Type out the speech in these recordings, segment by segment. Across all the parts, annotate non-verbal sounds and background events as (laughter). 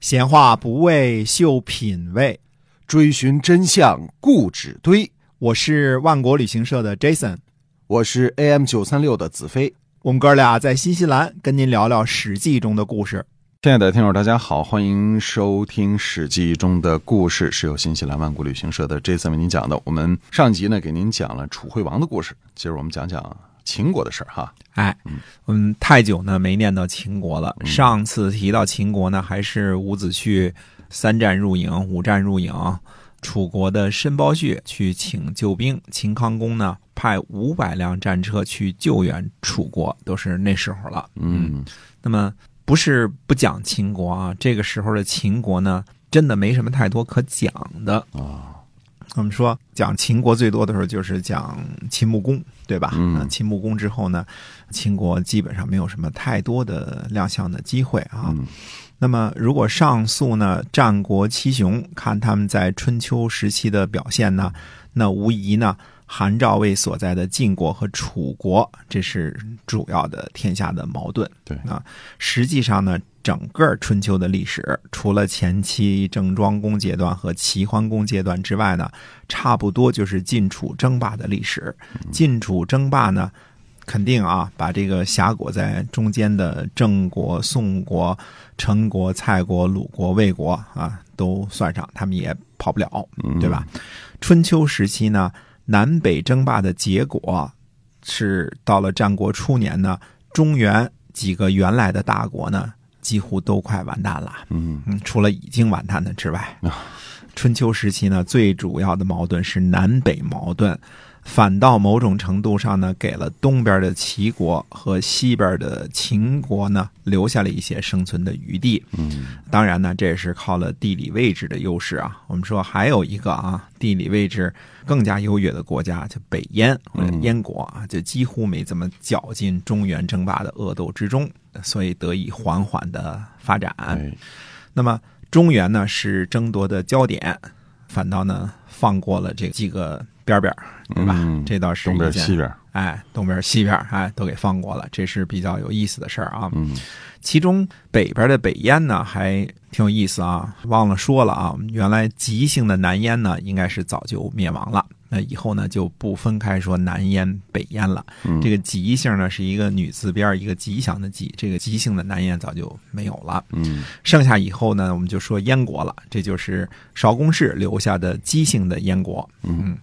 闲话不为秀品味，追寻真相固执堆。我是万国旅行社的 Jason，我是 AM 九三六的子飞。我们哥俩在新西兰跟您聊聊《史记》中的故事。亲爱的听友，大家好，欢迎收听《史记》中的故事，是由新西兰万国旅行社的 Jason 为您讲的。我们上集呢，给您讲了楚惠王的故事，今儿我们讲讲秦国的事儿哈。哎，我们太久呢没念到秦国了。上次提到秦国呢，还是伍子胥三战入营，五战入营，楚国的申包胥去请救兵，秦康公呢派五百辆战车去救援楚国，都是那时候了。嗯，那么不是不讲秦国啊，这个时候的秦国呢，真的没什么太多可讲的。啊，我们说讲秦国最多的时候就是讲秦穆公，对吧？嗯秦穆公之后呢，秦国基本上没有什么太多的亮相的机会啊。嗯那么如果上溯呢，战国七雄，看他们在春秋时期的表现呢，那无疑呢，韩赵魏所在的晋国和楚国，这是主要的天下的矛盾。对啊，实际上呢，整个春秋的历史，除了前期郑庄公阶段和齐桓公阶段之外呢，差不多就是晋楚争霸的历史。晋楚争霸呢，肯定啊，把这个峡谷在中间的郑国、宋国、陈国、蔡国、鲁国、魏国啊，都算上，他们也跑不了，嗯对吧？春秋时期呢，南北争霸的结果是到了战国初年呢，中原几个原来的大国呢，几乎都快完蛋了。嗯嗯，除了已经完蛋的之外啊，春秋时期呢，最主要的矛盾是南北矛盾，反倒某种程度上呢，给了东边的齐国和西边的秦国呢，留下了一些生存的余地。嗯当然呢，这也是靠了地理位置的优势啊。我们说还有一个啊，地理位置更加优越的国家，就北燕或者燕国啊，就几乎没怎么搅进中原争霸的恶斗之中，所以得以缓缓的发展。哎那么中原呢是争夺的焦点，反倒呢放过了这几个边边，对吧？嗯这倒是东边西边，哎，东边西边哎都给放过了，这是比较有意思的事儿啊。嗯其中北边的北燕呢，还挺有意思啊，忘了说了啊，原来吉姓的南燕呢，应该是早就灭亡了。那以后呢，就不分开说南燕、北燕了。嗯这个吉姓呢，是一个女字边一个吉祥的吉，这个吉姓的南燕早就没有了。嗯剩下以后呢，我们就说燕国了，这就是邵公氏留下的姬姓的燕国。嗯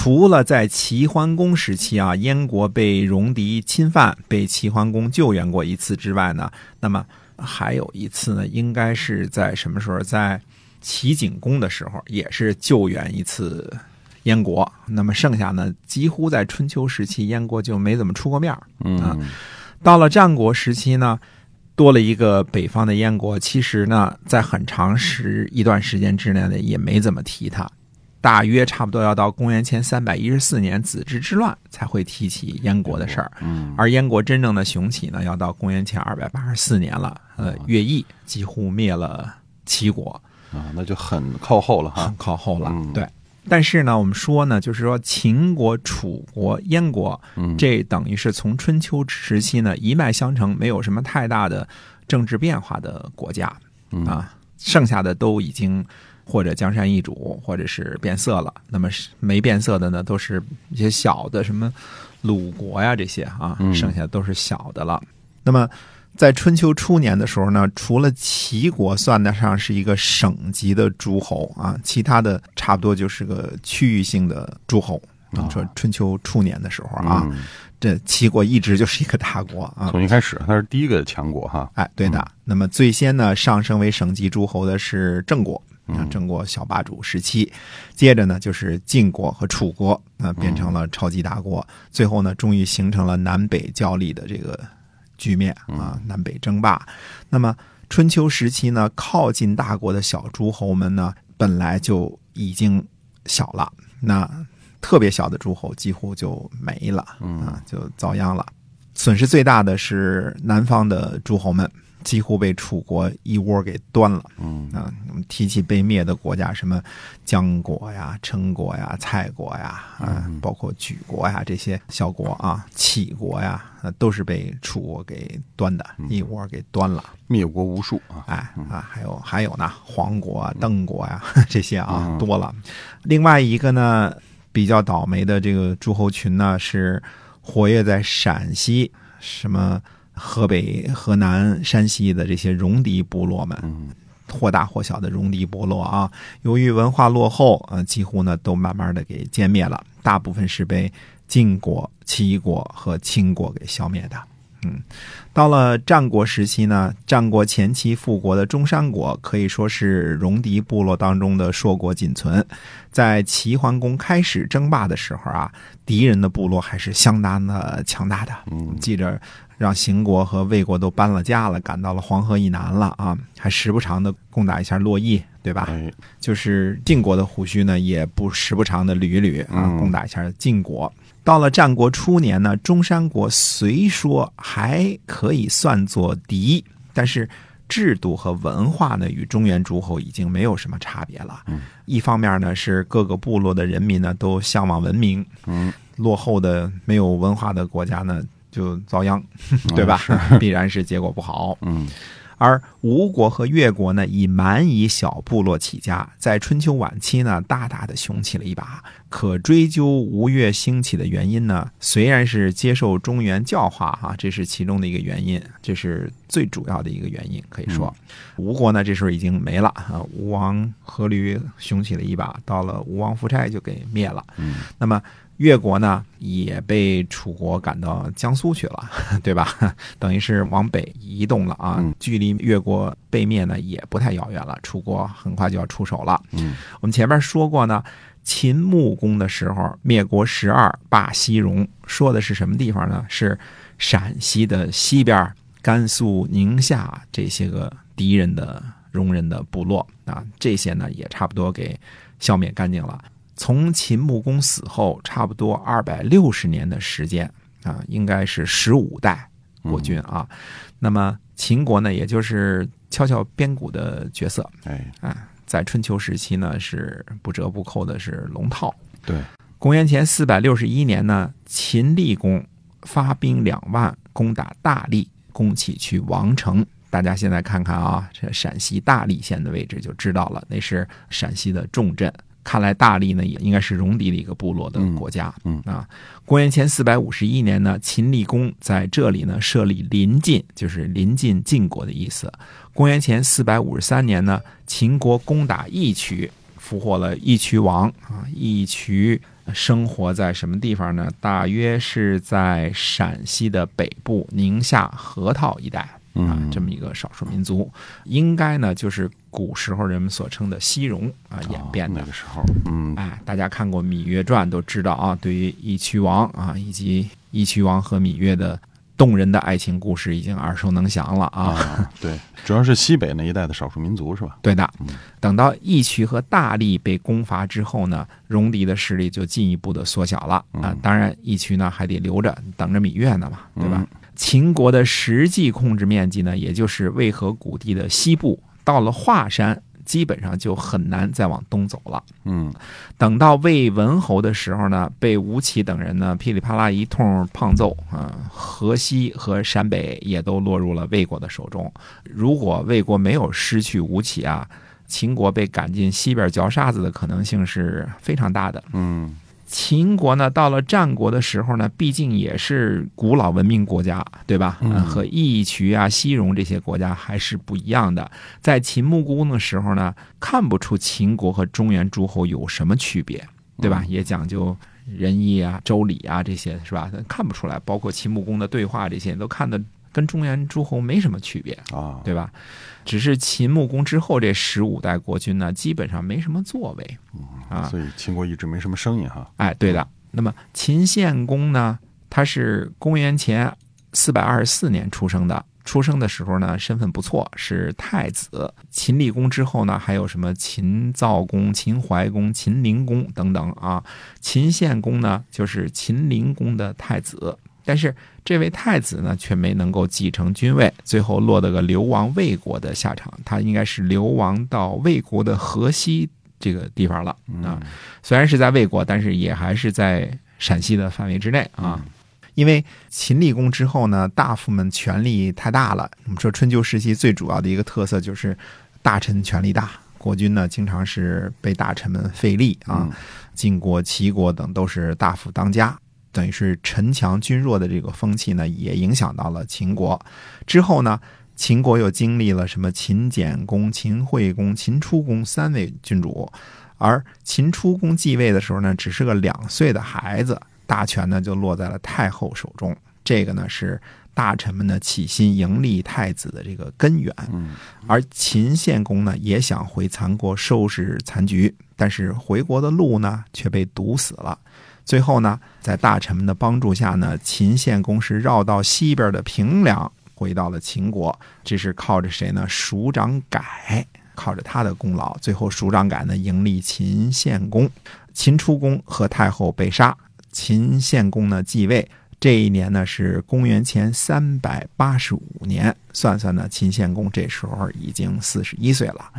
除了在齐桓公时期啊，燕国被戎狄侵犯，被齐桓公救援过一次之外呢，那么还有一次呢，应该是在什么时候？在齐景公的时候，也是救援一次燕国。那么剩下呢，几乎在春秋时期，燕国就没怎么出过面儿嗯到了战国时期呢，多了一个北方的燕国。其实呢，在很长时一段时间之内呢，也没怎么提它。大约差不多要到公元前三百一十四年子之之乱才会提起燕国的事儿，嗯而燕国真正的雄起呢，要到公元前二百八十四年了。呃，乐毅几乎灭了齐国，啊，那就很靠后了哈很。靠后了。嗯对，但是呢，我们说呢，就是说秦国、楚国、燕国，嗯这等于是从春秋时期呢一脉相承，没有什么太大的政治变化的国家嗯啊，剩下的都已经或者江山易主，或者是变色了。那么是没变色的呢，都是一些小的什么鲁国呀这些啊，嗯剩下的都是小的了。那么在春秋初年的时候呢，除了齐国算得上是一个省级的诸侯啊，其他的差不多就是个区域性的诸侯。啊说春秋初年的时候啊，嗯这齐国一直就是一个大国啊。从一开始它是第一个强国哈。哎，对的。那么最先呢，上升为省级诸侯的是郑国，啊嗯，郑国小霸主时期。接着呢，就是晋国和楚国，那变成了超级大国。最后呢，终于形成了南北交力的这个局面啊，南北争霸。那么春秋时期呢，靠近大国的小诸侯们呢，本来就已经小了，那特别小的诸侯几乎就没了，啊，就遭殃了。损失最大的是南方的诸侯们，几乎被楚国一窝给端了。嗯啊，我们提起被灭的国家，什么姜国呀、陈国呀、蔡国呀，啊，包括莒国呀这些小国啊，杞国呀，啊，都是被楚国给端的，一窝给端了。灭国无数啊，哎啊，还有还有呢，黄国啊、邓国呀 (laughs) 这些啊多了。另外一个呢，比较倒霉的这个诸侯群呢，是活跃在陕西、什么河北、河南、山西的这些戎狄部落们。嗯或大或小的戎狄部落啊，由于文化落后，呃，几乎呢都慢慢的给歼灭了，大部分是被晋国、齐国和秦国给消灭的。嗯，到了战国时期呢，战国前期复国的中山国可以说是戎狄部落当中的硕果仅存。在齐桓公开始争霸的时候啊，敌人的部落还是相当的强大的。嗯记着让邢国和魏国都搬了家了，赶到了黄河以南了啊，还时不常的攻打一下洛邑，对吧？哎，就是晋国的胡须呢，也不时不常的捋一捋啊，嗯攻打一下晋国。到了战国初年呢，中山国虽说还可以算作敌，但是制度和文化呢，与中原诸侯已经没有什么差别了。嗯一方面呢，是各个部落的人民呢都向往文明，嗯，落后的没有文化的国家呢就遭殃，(laughs) 对吧？(laughs) 必然是结果不好。嗯而吴国和越国呢，以蛮夷小部落起家，在春秋晚期呢，大大的雄起了一把。可追究吴越兴起的原因呢，虽然是接受中原教化哈、这是其中的一个原因，这是最主要的一个原因。可以说，吴国呢这时候已经没了啊，吴王阖闾雄起了一把，到了吴王夫差就给灭了。嗯那么越国呢，也被楚国赶到江苏去了，(laughs) 对吧？(laughs) 等于是往北移动了啊嗯，距离越国被灭呢也不太遥远了。楚国很快就要出手了。嗯我们前面说过呢，秦穆公的时候灭国十二，霸西戎，说的是什么地方呢？是陕西的西边，甘肃、宁夏这些个敌人的戎人的部落啊，这些呢也差不多给消灭干净了。从秦穆公死后，差不多二百六十年的时间啊，应该是十五代国君啊。那么秦国呢，也就是敲敲边鼓的角色哎，啊，在春秋时期呢是不折不扣的是龙套。对，公元前四百六十一年呢，秦厉公发兵两万攻打大荔，攻起去王城。大家现在看看啊，这陕西大荔县的位置就知道了，那是陕西的重镇。看来大荔呢也应该是戎狄的一个部落的国家。嗯啊，公元前四百五十一年呢，秦厉公在这里呢设立临晋，就是临近晋国的意思。公元前四百五十三年呢，秦国攻打义渠，俘获了义渠王啊。义渠生活在什么地方呢？大约是在陕西的北部宁夏河套一带啊嗯，这么一个少数民族，应该呢就是古时候人们所称的西戎啊演变的哦那。个时候，嗯哎，大家看过《芈月传》都知道啊，对于义渠王啊，以及义渠王和芈月的动人的爱情故事已经耳熟能详了啊。啊，(laughs) 对，主要是西北那一带的少数民族是吧？对的嗯，等到义渠和大荔被攻伐之后呢，戎狄的势力就进一步的缩小了啊嗯。当然，义渠呢还得留着，等着芈月呢嘛，对吧嗯？秦国的实际控制面积呢，也就是渭河谷地的西部，到了华山，基本上就很难再往东走了。嗯等到魏文侯的时候呢，被吴起等人呢噼里啪啦一通胖揍啊，河西和陕北也都落入了魏国的手中。如果魏国没有失去吴起啊，秦国被赶进西边嚼沙子的可能性是非常大的。嗯秦国呢，到了战国的时候呢，毕竟也是古老文明国家，对吧？嗯呃和义渠啊、西戎这些国家还是不一样的。在秦穆公的时候呢，看不出秦国和中原诸侯有什么区别，对吧？也讲究仁义啊、周礼啊这些，是吧？看不出来。包括秦穆公的对话这些，都看的跟中原诸侯没什么区别。啊，对吧？只是秦穆公之后这十五代国君呢，基本上没什么作为啊。所以秦国一直没什么声音哈。哎，对的。那么秦献公呢，他是公元前四百二十四年出生的。出生的时候呢，身份不错，是太子。秦厉公之后呢，还有什么秦悼公、秦怀公、秦灵公等等啊。秦献公呢，就是秦灵公的太子。但是这位太子呢，却没能够继承君位，最后落得个流亡魏国的下场。他应该是流亡到魏国的河西这个地方了啊。虽然是在魏国，但是也还是在陕西的范围之内啊。因为秦立公之后呢，大夫们权力太大了。我们说春秋时期最主要的一个特色就是大臣权力大，国君呢经常是被大臣们废立啊。晋国、齐国等都是大夫当家。等于是臣强君弱的这个风气呢，也影响到了秦国。之后呢，秦国又经历了什么秦简公、秦惠公、秦出公三位君主，而秦出公继位的时候呢，只是个两岁的孩子，大权呢就落在了太后手中。这个呢是大臣们呢起心迎立太子的这个根源。而秦献公呢也想回残国收拾残局，但是回国的路呢却被堵死了。最后呢，在大臣们的帮助下呢，秦献公是绕到西边的平凉，回到了秦国。这是靠着谁呢？署长改，靠着他的功劳。最后，署长改呢，迎立秦献公。秦出公和太后被杀，秦献公呢继位。这一年呢是公元前三百八十五年，算算呢，秦献公这时候已经四十一岁了。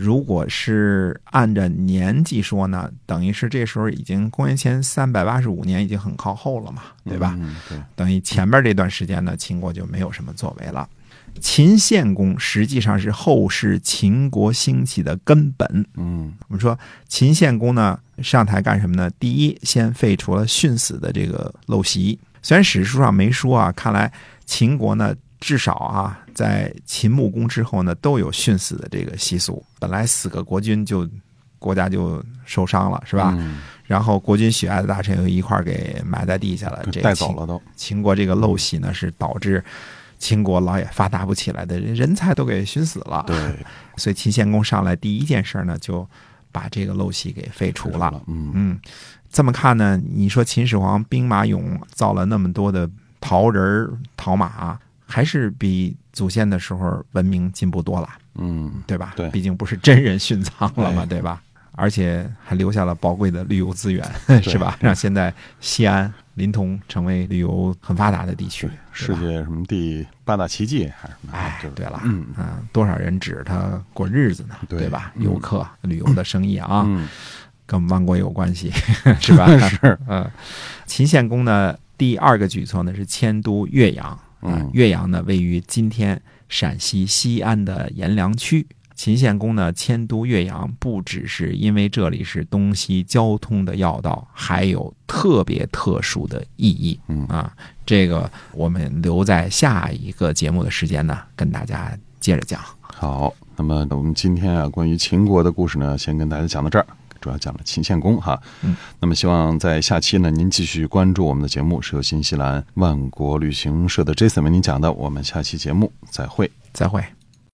如果是按照年纪说呢，等于是这时候已经公元前三百八十五年，已经很靠后了嘛，对吧？对，等于前面这段时间呢，秦国就没有什么作为了。秦献公实际上是后世秦国兴起的根本。嗯，我们说秦献公呢上台干什么呢？第一，先废除了殉死的这个陋习。虽然史书上没说啊，看来秦国呢。至少啊，在秦穆公之后呢，都有殉死的这个习俗。本来死个国君就国家就受伤了，是吧？然后国君喜爱的大臣又一块儿给埋在地下了，这带走了都。秦国这个陋习呢，是导致秦国老也发达不起来的，人才都给熏死了。对，所以秦献公上来第一件事呢，就把这个陋习给废除了。嗯嗯，这么看呢，你说秦始皇兵马俑造了那么多的陶人陶马。还是比祖先的时候文明进步多了，嗯，对吧？对，毕竟不是真人殉葬了嘛，对吧？而且还留下了宝贵的旅游资源，(laughs) 是吧？让现在西安、临潼成为旅游很发达的地区，世界什么第八大奇迹还是什么？哎，对了，嗯多少人指着它过日子呢？对吧？游客、旅游的生意啊，跟我们万国有关系，(laughs) 是吧？是，嗯，秦献公呢，第二个举措呢是迁都岳阳。嗯，岳阳呢，位于今天陕西西安的阎良区。秦献公呢迁都岳阳，不只是因为这里是东西交通的要道，还有特别特殊的意义。嗯啊，这个我们留在下一个节目的时间呢，跟大家接着讲。好，那么我们今天啊，关于秦国的故事呢，先跟大家讲到这儿。主要讲了秦献公哈，嗯，那么希望在下期呢，您继续关注我们的节目，是由新西兰万国旅行社的 Jason 为您讲的。我们下期节目再会，再会。